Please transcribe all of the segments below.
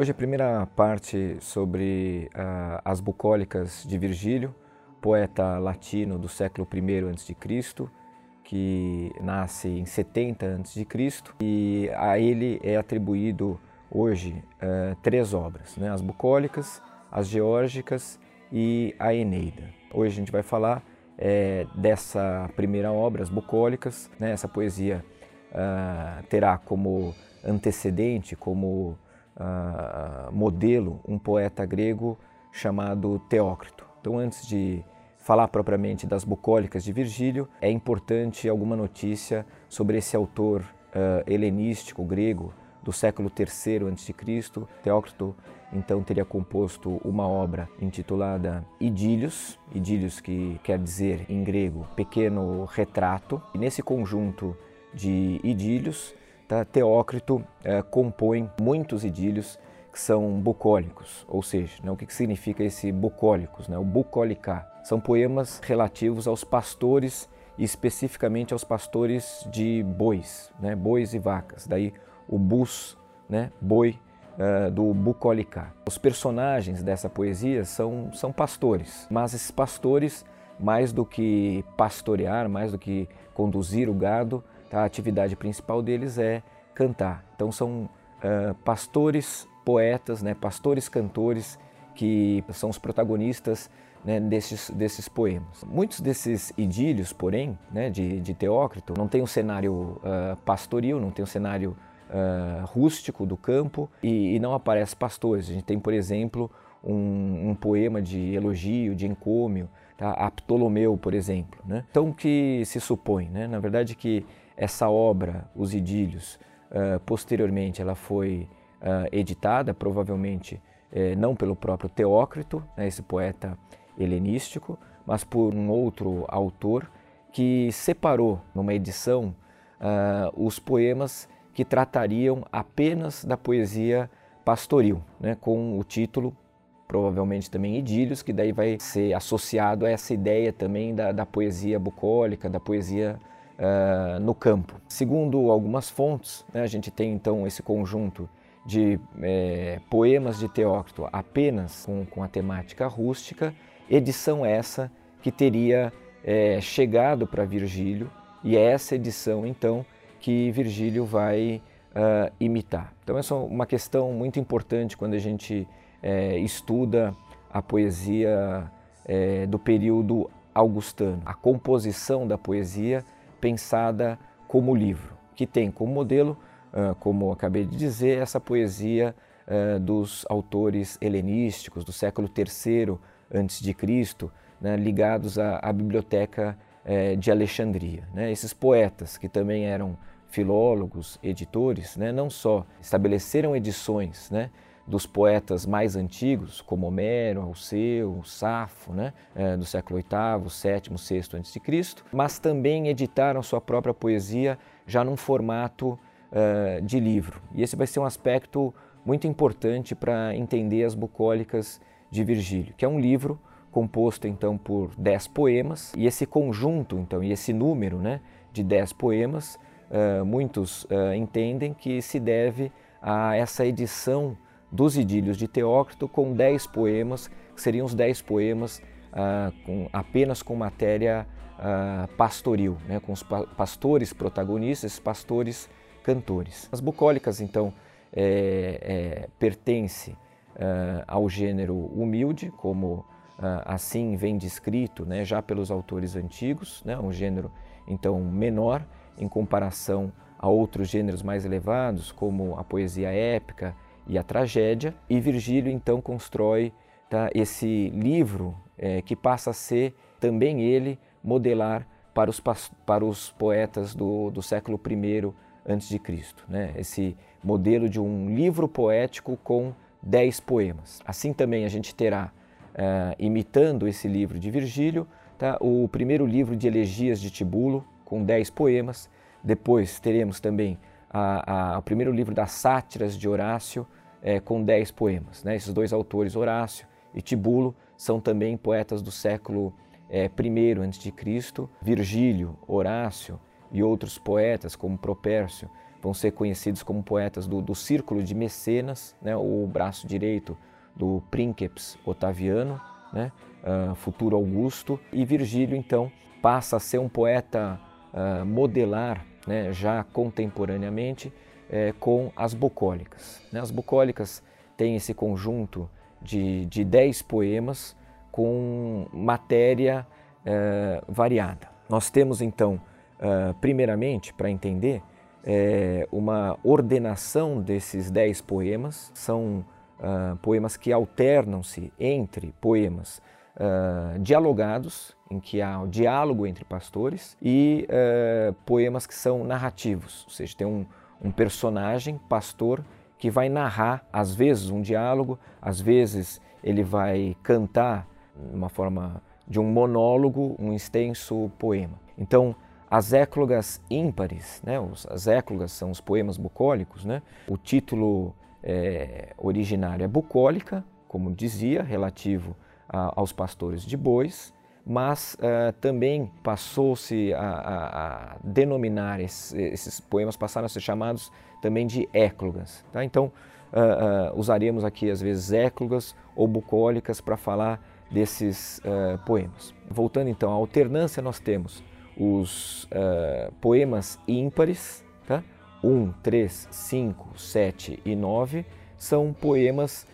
Hoje a primeira parte sobre uh, as bucólicas de Virgílio, poeta latino do século I a.C., que nasce em 70 a.C. e a ele é atribuído hoje uh, três obras, né? as bucólicas, as geórgicas e a Eneida. Hoje a gente vai falar é, dessa primeira obra, as bucólicas. Né? Essa poesia uh, terá como antecedente, como uh, modelo, um poeta grego chamado Teócrito. Então, antes de falar propriamente das bucólicas de Virgílio, é importante alguma notícia sobre esse autor uh, helenístico grego do século III a.C. Teócrito então teria composto uma obra intitulada Idílios, Idílios que quer dizer em grego pequeno retrato. E nesse conjunto de idílios, Teócrito é, compõe muitos idílios que são bucólicos, ou seja, né, o que, que significa esse bucólicos, né, o bucolicar? São poemas relativos aos pastores e especificamente aos pastores de bois, né, bois e vacas. Daí o bus, né, boi, uh, do bucolicar. Os personagens dessa poesia são, são pastores, mas esses pastores, mais do que pastorear, mais do que conduzir o gado, tá, a atividade principal deles é cantar. Então são uh, pastores poetas, né, pastores cantores que são os protagonistas né, desses, desses poemas. Muitos desses idílios, porém, né, de, de Teócrito, não tem um cenário uh, pastoril, não tem um cenário uh, rústico do campo e, e, não aparece pastores. A gente tem, por exemplo, um, um poema de elogio, de encômio, tá? a Ptolomeu, por exemplo. Né? Então, o que se supõe? Né? Na verdade, que essa obra, Os Idílios, uh, posteriormente ela foi uh, editada, provavelmente eh, não pelo próprio Teócrito, né, esse poeta helenístico, mas por um outro autor que separou numa edição uh, os poemas que tratariam apenas da poesia pastoril, né, com o título provavelmente também idílios, que daí vai ser associado a essa ideia também da, da poesia bucólica, da poesia uh, no campo. Segundo algumas fontes, né, a gente tem então esse conjunto de é, poemas de Teócrito apenas com, com, a temática rústica, edição essa que teria é, chegado para Virgílio e é essa edição então que Virgílio vai uh, imitar. Então essa é uma questão muito importante quando a gente estuda a poesia do período augustano, a composição da poesia pensada como livro, que tem como modelo como acabei de dizer, essa poesia dos autores helenísticos do século III a.C., né, ligados à, biblioteca de Alexandria. Né? Esses poetas, que também eram filólogos, editores, né, não só estabeleceram edições dos poetas mais antigos, como Homero, Alceu, Safo, né, eh, do século VIII, VII, VI a.C., mas também editaram sua própria poesia já num formato uh, de livro. E esse vai ser um aspecto muito importante para entender as bucólicas de Virgílio, que é um livro composto então por dez poemas e esse conjunto então e esse número né, de dez poemas uh, muitos uh, entendem que se deve a essa edição dos idílios de Teócrito com dez poemas que seriam os dez poemas uh, com, apenas com matéria pastoril, né, com os pa pastores protagonistas, pastores cantores. As bucólicas, então, é, é, pertence uh, ao gênero humilde, como assim vem descrito né, já pelos autores antigos, né, um gênero então menor em comparação a outros gêneros mais elevados, como a poesia épica e a tragédia. E Virgílio então constrói tá, esse livro é, que passa a ser também ele modelar para os, para os poetas do, do século I antes de Cristo, né? Esse modelo de um livro poético com dez poemas. Assim também a gente terá, uh, imitando esse livro de Virgílio, tá? o primeiro livro de elegias de Tibulo com dez poemas. Depois teremos também a, a, o primeiro livro das sátiras de Horácio é, com dez poemas. Né? Esses dois autores, Horácio e Tibulo, são também poetas do século é, I a.C. Virgílio, Horácio e outros poetas, como Propércio, vão ser conhecidos como poetas do, do círculo de Mecenas, né, o braço direito do Princeps Otaviano, né, uh, futuro Augusto, e Virgílio então passa a ser um poeta uh, modelar né, já contemporaneamente é, com as bucólicas. Né? As bucólicas têm esse conjunto de, de dez poemas com matéria é, variada. Nós temos então, é, primeiramente, para entender, é, uma ordenação desses dez poemas, são uh, poemas que alternam-se entre poemas uh, dialogados, em que há o diálogo entre pastores, e uh, poemas que são narrativos, ou seja, tem um, um personagem, pastor, que vai narrar, às vezes, um diálogo, às vezes ele vai cantar, uma forma de um monólogo, um extenso poema. Então, as éclogas ímpares, né, as éclogas são os poemas bucólicos, né, o título é, originário é bucólica, como dizia, relativo a, aos pastores de bois, mas uh, também passou-se a, a, a, denominar esses, esses, poemas, passaram a ser chamados também de éclogas. Tá? Então, uh, uh, usaremos aqui às vezes éclogas ou bucólicas para falar desses poemas. Voltando então à alternância, nós temos os poemas ímpares, tá? 1, 3, 5, 7 e 9 são poemas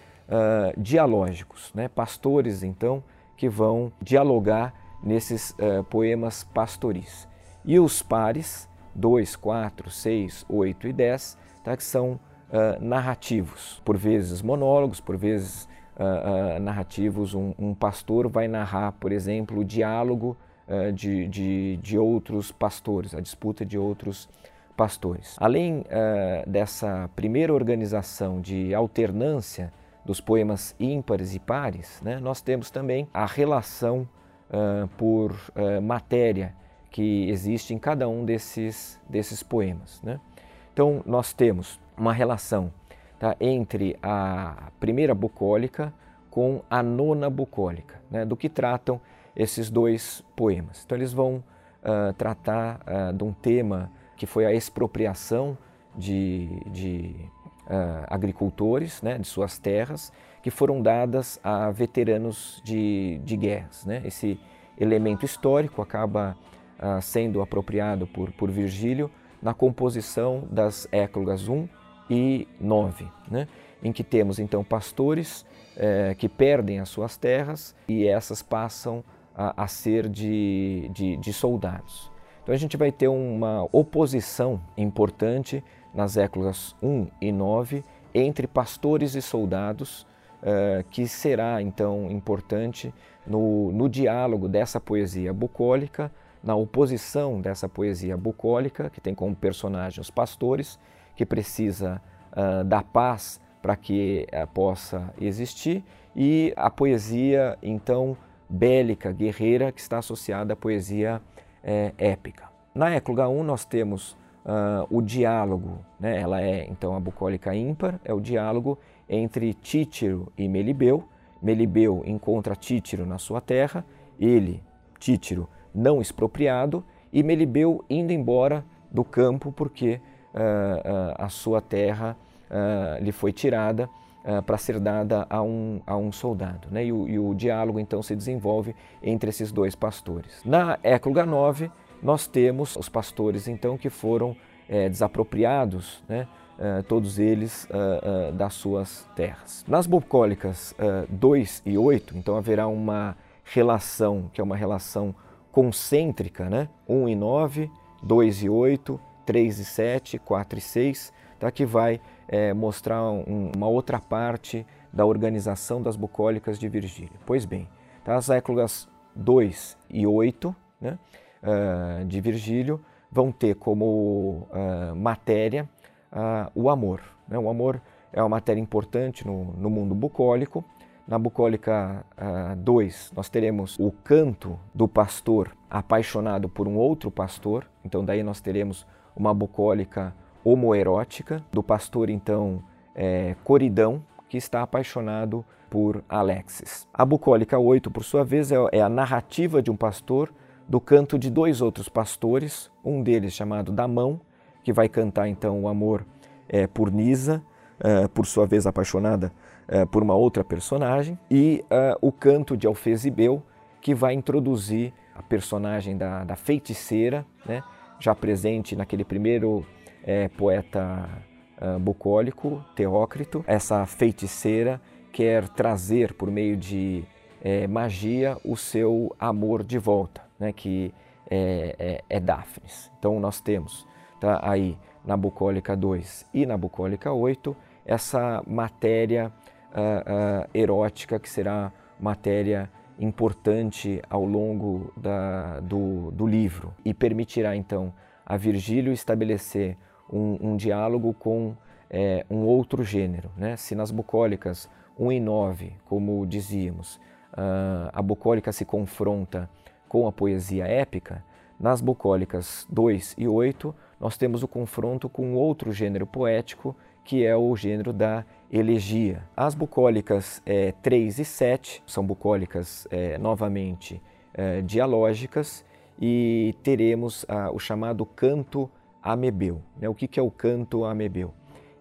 dialógicos, né? pastores então que vão dialogar nesses uh, poemas pastoris. E os pares, 2, 4, 6, 8 e 10, tá, que são uh, narrativos, por vezes monólogos, por vezes uh, narrativos. Um, um, pastor vai narrar, por exemplo, o diálogo de, de, de, outros pastores, a disputa de outros pastores. Além dessa primeira organização de alternância dos poemas ímpares e pares, né, nós temos também a relação uh, por uh, matéria que existe em cada um desses, desses poemas. Né? Então, nós temos uma relação tá, entre a primeira bucólica com a nona bucólica, né, do que tratam esses dois poemas. Então, eles vão uh, tratar de um tema que foi a expropriação de, de uh, agricultores né, de suas terras que foram dadas a veteranos de, de guerras. Né? Esse elemento histórico acaba uh, sendo apropriado por, por Virgílio na composição das éclogas 1 e 9, né? em que temos então pastores eh, que perdem as suas terras e essas passam a, a ser de, de, de soldados. Então a gente vai ter uma oposição importante nas éclogas 1 e 9 entre pastores e soldados, uh, que será então importante no, no diálogo dessa poesia bucólica, na oposição dessa poesia bucólica, que tem como personagem os pastores, que precisa uh, da paz para que uh, possa existir, e a poesia então bélica, guerreira, que está associada à poesia é, épica. Na écloga 1 nós temos uh, o diálogo, né? ela é então a bucólica ímpar, é o diálogo entre Títiro e Melibeu. Melibeu encontra Títiro na sua terra, ele, Títiro, não expropriado, e Melibeu indo embora do campo porque uh, uh, a sua terra lhe foi tirada para ser dada a um, a um soldado. Né? E, o, e o diálogo então se desenvolve entre esses dois pastores. Na Écloga 9, nós temos os pastores então que foram é, desapropriados, né, uh, todos eles uh, das suas terras. Nas bucólicas 2 e 8, então haverá uma relação que é uma relação concêntrica, né, 1 e 9, 2 e 8, 3 e 7, 4 e 6, tá, que vai é, mostrar um, uma outra parte da organização das bucólicas de Virgílio. Pois bem, tá, as éclogas 2 e 8, né, uh, de Virgílio vão ter como uh, matéria uh, o amor. Né? O amor é uma matéria importante no, no mundo bucólico. Na bucólica 2, nós teremos o canto do pastor apaixonado por um outro pastor. Então, daí nós teremos uma bucólica homoerótica, do pastor, então, é, Coridão, que está apaixonado por Alexis. A bucólica 8, por sua vez, é, é a narrativa de um pastor do canto de dois outros pastores, um deles chamado Damão, que vai cantar então o amor é, por Nisa, é, por sua vez apaixonada é, por uma outra personagem, e o canto de Alfesibeu, que vai introduzir a personagem da, da feiticeira, né, já presente naquele primeiro poeta bucólico, Teócrito. Essa feiticeira quer trazer por meio de magia o seu amor de volta, né, que é, é, é Daphnis. Então nós temos tá, aí na bucólica 2 e na bucólica 8 essa matéria uh, uh, erótica que será matéria importante ao longo da, do, do, livro e permitirá então a Virgílio estabelecer um, um diálogo com é, um outro gênero. Né? Se nas bucólicas 1 e 9, como dizíamos, uh, a bucólica se confronta com a poesia épica, nas bucólicas 2 e 8 nós temos o confronto com outro gênero poético, que é o gênero da elegia. As bucólicas é, 3 e 7 são bucólicas é, novamente é, dialógicas e teremos o chamado canto amebeu. Né? O que, que é o canto amebeu?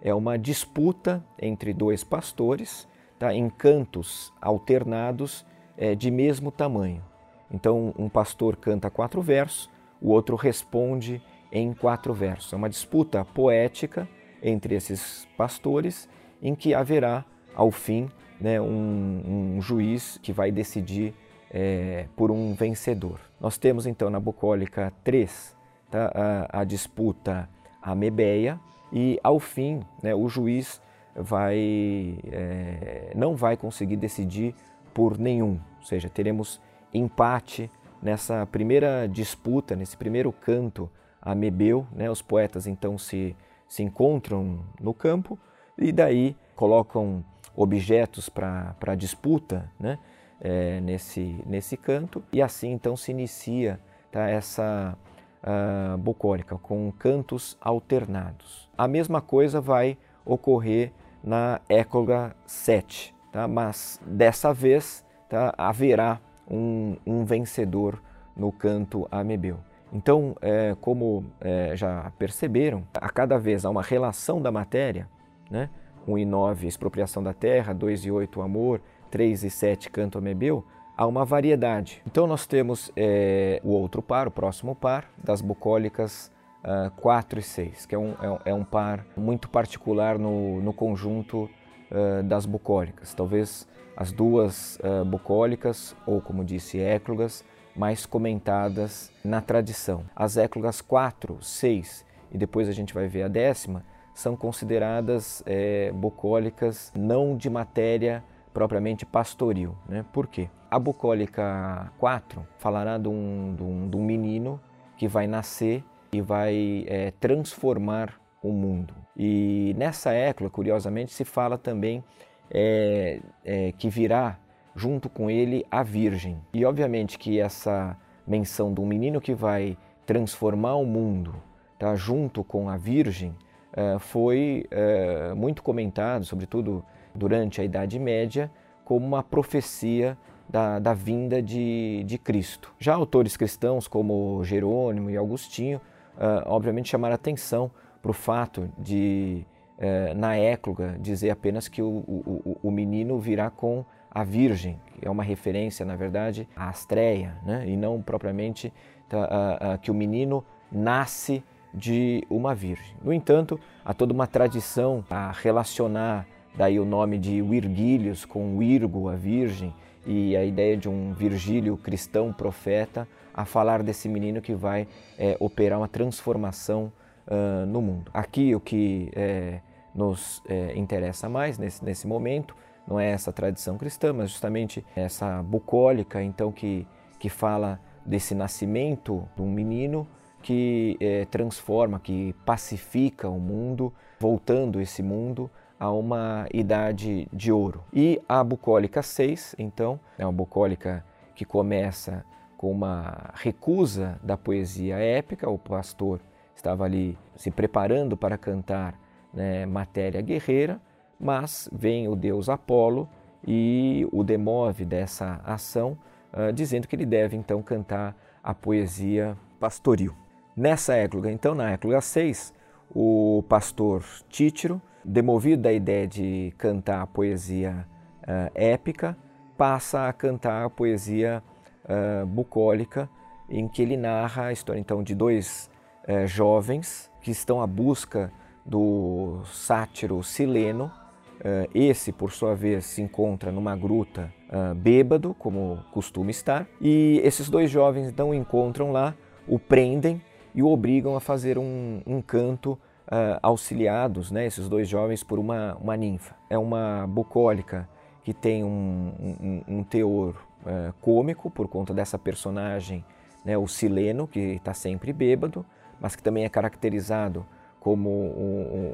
É uma disputa entre dois pastores tá? em cantos alternados é, de mesmo tamanho. Então, um pastor canta quatro versos, o outro responde em quatro versos. É uma disputa poética entre esses pastores, em que haverá, ao fim, né, um, um, juiz que vai decidir é, por um vencedor. Nós temos então na bucólica 3 tá, a, a disputa amebeia e, ao fim, né, o juiz vai, é, não vai conseguir decidir por nenhum, ou seja, teremos empate nessa primeira disputa, nesse primeiro canto a Mebeu. Né? Os poetas então se, se encontram no campo e daí colocam objetos para disputa né? É, nesse, nesse canto e assim então se inicia tá, essa uh, bucólica com cantos alternados. A mesma coisa vai ocorrer na écloga 7, tá? mas dessa vez tá, haverá um, um vencedor no canto amebeu. Então, é, como é, já perceberam, a cada vez há uma relação da matéria, né? 1 e 9, expropriação da terra, 2 e 8, amor, 3 e 7, canto amebeu, há uma variedade. Então, nós temos é, o outro par, o próximo par, das bucólicas uh, 4 e 6, que é um, é, é um par muito particular no, no conjunto uh, das bucólicas. Talvez as duas uh, bucólicas, ou como disse, éclogas, mais comentadas na tradição. As éclogas 4, 6 e depois a gente vai ver a décima, são consideradas é, bucólicas não de matéria propriamente pastoril. Né? Por quê? A bucólica 4 falará de um, de um, de um menino que vai nascer e vai é, transformar o mundo. E nessa écloga, curiosamente, se fala também é, é, que virá junto com ele a Virgem. E obviamente que essa menção um menino que vai transformar o mundo, tá, junto com a Virgem, é, foi é, muito comentado, sobretudo durante a Idade Média, como uma profecia da, da vinda de, de Cristo. Já autores cristãos como Jerônimo e Agostinho, é, obviamente, chamaram atenção para o fato de é, na écloga dizer apenas que o, o, o, menino virá com a Virgem, que é uma referência, na verdade, à Astreia, né? e não propriamente tá, a, a, que o menino nasce de uma Virgem. No entanto, há toda uma tradição a relacionar daí o nome de Virgílios com Virgo, a Virgem, e a ideia de um Virgílio cristão profeta a falar desse menino que vai é, operar uma transformação uh, no mundo. Aqui o que é, nos é, interessa mais nesse, nesse momento não é essa tradição cristã, mas justamente essa bucólica, então, que, que fala desse nascimento de um menino que é, transforma, que pacifica o mundo, voltando esse mundo a uma idade de ouro. E a bucólica 6, então, é uma bucólica que começa com uma recusa da poesia épica, o pastor estava ali se preparando para cantar né, matéria guerreira, mas vem o deus Apolo e o demove dessa ação, uh, dizendo que ele deve então cantar a poesia pastoril. Nessa écloga, então, na écloga 6, o pastor Títiro, demovido da ideia de cantar a poesia uh, épica, passa a cantar a poesia uh, bucólica, em que ele narra a história então de dois uh, jovens que estão à busca do sátiro Sileno. esse, por sua vez, se encontra numa gruta bêbado, como costuma estar, e esses dois jovens então encontram lá, o prendem e o obrigam a fazer um, um canto Uh, auxiliados, né, esses dois jovens, por uma, uma ninfa. É uma bucólica que tem um, um, um teor uh, cômico por conta dessa personagem, né, o Sileno, que está sempre bêbado, mas que também é caracterizado como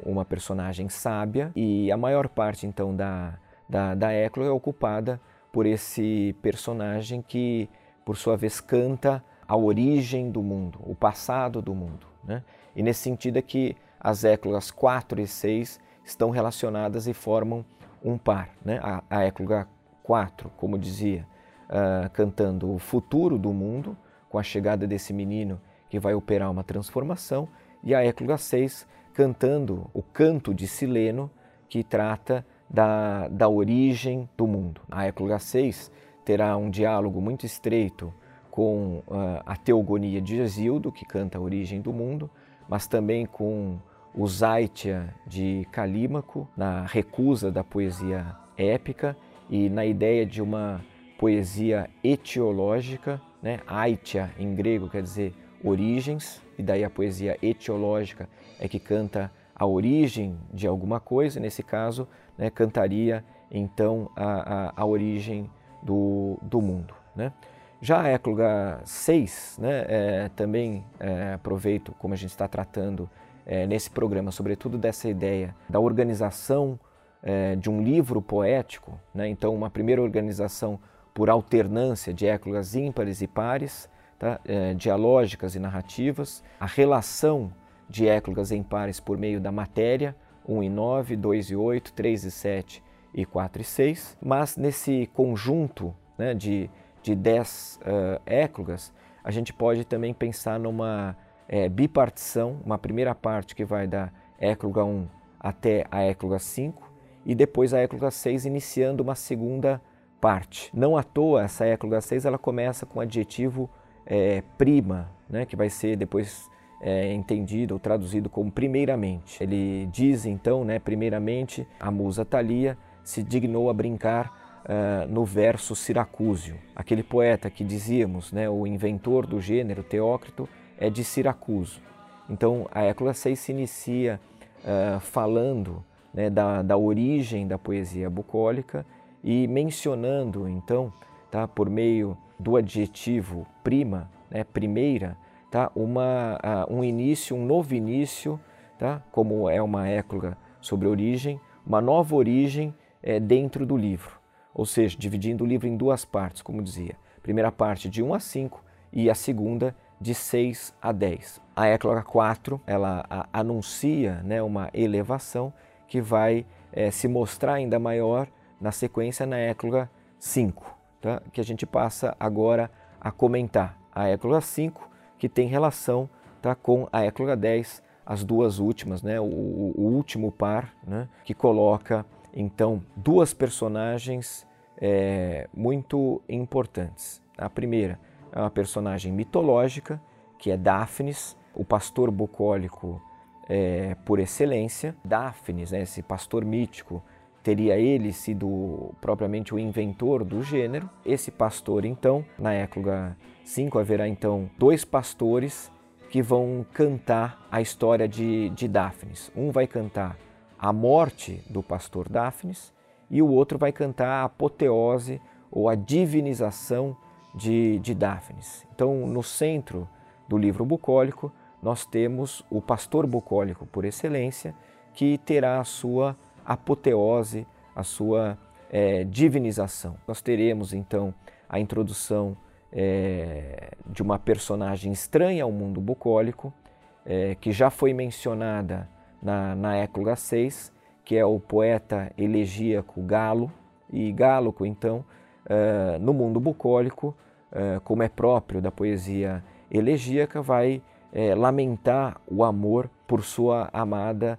uma personagem sábia. E a maior parte, então, da, da, da é ocupada por esse personagem que, por sua vez, canta a origem do mundo, o passado do mundo. Né? E nesse sentido é que as éclogas 4 e 6 estão relacionadas e formam um par. Né? A, a écloga 4, como dizia, uh, cantando o futuro do mundo, com a chegada desse menino que vai operar uma transformação, e a écloga 6 cantando o canto de Sileno, que trata da, da origem do mundo. A écloga 6 terá um diálogo muito estreito com uh, a teogonia de Gesíldo, que canta a origem do mundo, mas também com o Zaitia de Calímaco, na recusa da poesia épica e na ideia de uma poesia etiológica, né? Aitia em grego quer dizer origens, e daí a poesia etiológica é que canta a origem de alguma coisa, nesse caso, né, cantaria então a, a, a origem do, do mundo. Né? Já a écloga 6, né, é, também é, aproveito, como a gente está tratando é, nesse programa, sobretudo dessa ideia da organização é, de um livro poético, né? então uma primeira organização por alternância de éclogas ímpares e pares, tá? é, dialógicas e narrativas, a relação de éclogas em pares por meio da matéria, 1 e 9, 2 e 8, 3 e 7 e 4 e 6, mas nesse conjunto né, de, de 10 uh, éclogas, a gente pode também pensar numa é, bipartição, uma primeira parte que vai da écloga 1 até a écloga 5 e depois a écloga 6 iniciando uma segunda parte. Não à toa essa écloga 6 ela começa com o adjetivo é, prima, né, que vai ser depois é, entendido ou traduzido como primeiramente. Ele diz então, né, primeiramente, a musa Thalia se dignou a brincar uh, no verso Siracúsio. Aquele poeta que dizíamos, né, o inventor do gênero, Teócrito, é de Siracuso. Então a Écloga 6 se inicia uh, falando né, da, da origem da poesia bucólica e mencionando então, tá, por meio do adjetivo prima, né, primeira, tá, uma, uh, um início, um novo início, tá, como é uma écloga sobre origem, uma nova origem é, dentro do livro, ou seja, dividindo o livro em duas partes, como dizia. Primeira parte de 1 a 5 e a segunda de 6 a 10. A écloga 4, ela a, anuncia né, uma elevação que vai é, se mostrar ainda maior na sequência na écloga 5, tá? que a gente passa agora a comentar. A écloga 5, que tem relação tá, com a écloga 10, as duas últimas, né, o, o último par, né, que coloca então duas personagens é, muito importantes. A primeira, é uma personagem mitológica, que é Daphnis, o pastor bucólico é, por excelência. Daphnis, né, esse pastor mítico, teria ele sido propriamente o inventor do gênero. Esse pastor, então, na écloga 5, haverá então dois pastores que vão cantar a história de, de Daphnis. Um vai cantar a morte do pastor Daphnis e o outro vai cantar a apoteose ou a divinização de, de Daphnis. Então, no centro do livro bucólico, nós temos o pastor bucólico por excelência, que terá a sua apoteose, a sua é, divinização. Nós teremos então a introdução é, de uma personagem estranha ao mundo bucólico, é, que já foi mencionada na, na Écloga 6, que é o poeta elegíaco Galo, e Gáloco, então, no mundo bucólico, como é próprio da poesia elegíaca, vai lamentar o amor por sua amada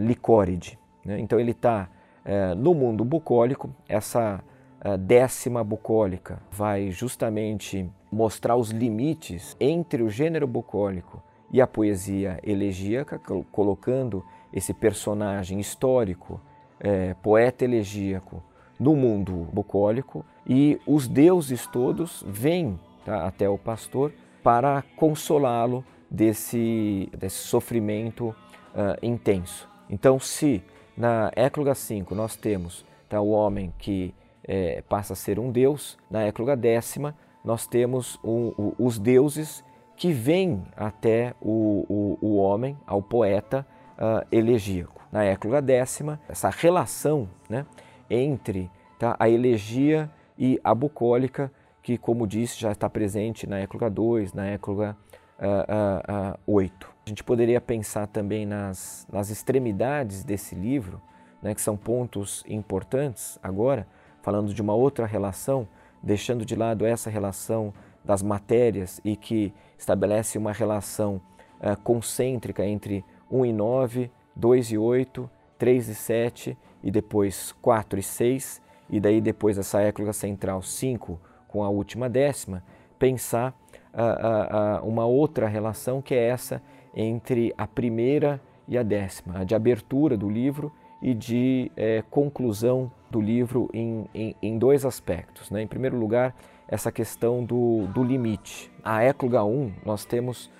Licóride. Né? Então ele está uh, no mundo bucólico, essa uh, décima bucólica vai justamente mostrar os limites entre o gênero bucólico e a poesia elegíaca, colocando esse personagem histórico, é, poeta elegíaco, no mundo bucólico e os deuses todos vêm tá, até o pastor para consolá-lo desse, desse sofrimento uh, intenso. Então, se na Écloga 5 nós temos tá, o homem que é, passa a ser um deus, na Écloga décima nós temos o, o, os deuses que vêm até o, o, homem, ao poeta uh, elegíaco. Na Écloga décima, essa relação né, entre tá, a elegia e a bucólica, que, como disse, já está presente na Écloga 2, na Écloga uh, uh, 8. A gente poderia pensar também nas, nas extremidades desse livro, né, que são pontos importantes agora, falando de uma outra relação, deixando de lado essa relação das matérias e que estabelece uma relação uh, concêntrica entre 1 e 9, 2 e 8, 3 e 7 e depois 4 e 6, e daí depois essa écloga central 5 com a última décima, pensar uh, uh, uma outra relação que é essa entre a primeira e a décima, a de abertura do livro e de eh, conclusão do livro em, em, em dois aspectos. Né? Em primeiro lugar, essa questão do, do limite. A Écloga 1, nós temos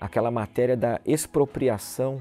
aquela matéria da expropriação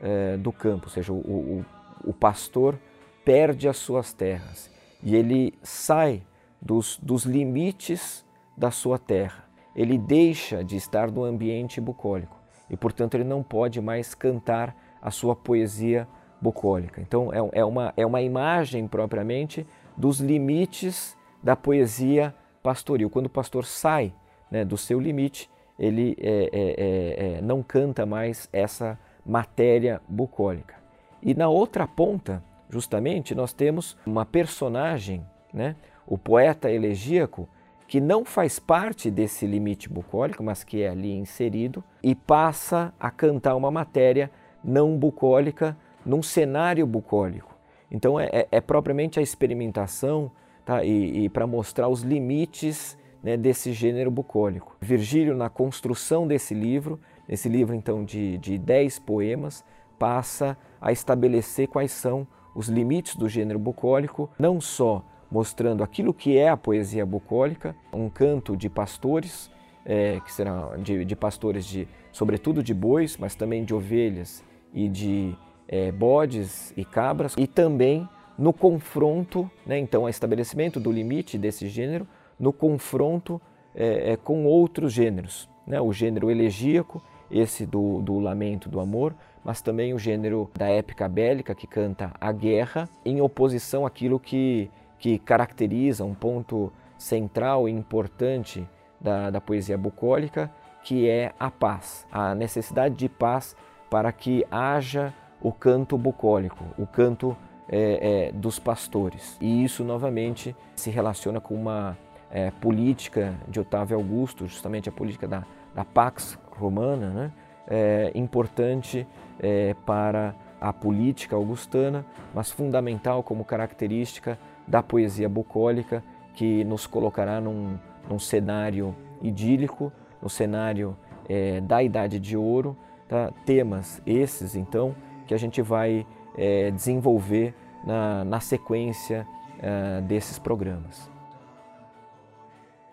uh, do campo, ou seja, o, o, o, pastor perde as suas terras e ele sai dos, dos limites da sua terra. Ele deixa de estar no ambiente bucólico e, portanto, ele não pode mais cantar a sua poesia bucólica. Então, é, é, uma, é uma imagem propriamente dos limites da poesia pastoril. Quando o pastor sai né, do seu limite, ele é, é, é, é, não canta mais essa matéria bucólica. E na outra ponta, justamente, nós temos uma personagem, né, o poeta elegíaco, que não faz parte desse limite bucólico, mas que é ali inserido, e passa a cantar uma matéria não bucólica num cenário bucólico. Então é, é, é propriamente a experimentação tá? e, e para mostrar os limites né, desse gênero bucólico. Virgílio, na construção desse livro, esse livro então de, de dez poemas, passa a estabelecer quais são os limites do gênero bucólico, não só mostrando aquilo que é a poesia bucólica, um canto de pastores, é, que será de, de, pastores de, sobretudo de bois, mas também de ovelhas e de é, bodes e cabras, e também no confronto, né, então, o estabelecimento do limite desse gênero, no confronto é, é, com outros gêneros. Né, o gênero elegíaco, esse do, do lamento do amor, mas também o gênero da épica bélica, que canta a guerra, em oposição àquilo que, que caracteriza um ponto central e importante da, da poesia bucólica, que é a paz, a necessidade de paz para que haja o canto bucólico, o canto é, é, dos pastores. E isso, novamente, se relaciona com uma é, política de Otávio Augusto, justamente a política da, da Pax Romana, né? É, importante é, para a política augustana, mas fundamental como característica da poesia bucólica, que nos colocará num, num cenário idílico, no cenário é, da Idade de Ouro, tá? temas esses, então, que a gente vai é, desenvolver na, na sequência é, desses programas.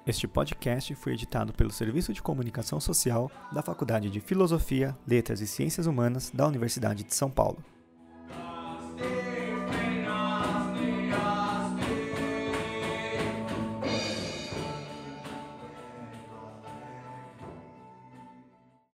Este podcast foi editado pelo Serviço de Comunicação Social da Faculdade de Filosofia, Letras e Ciências Humanas da Universidade de São Paulo.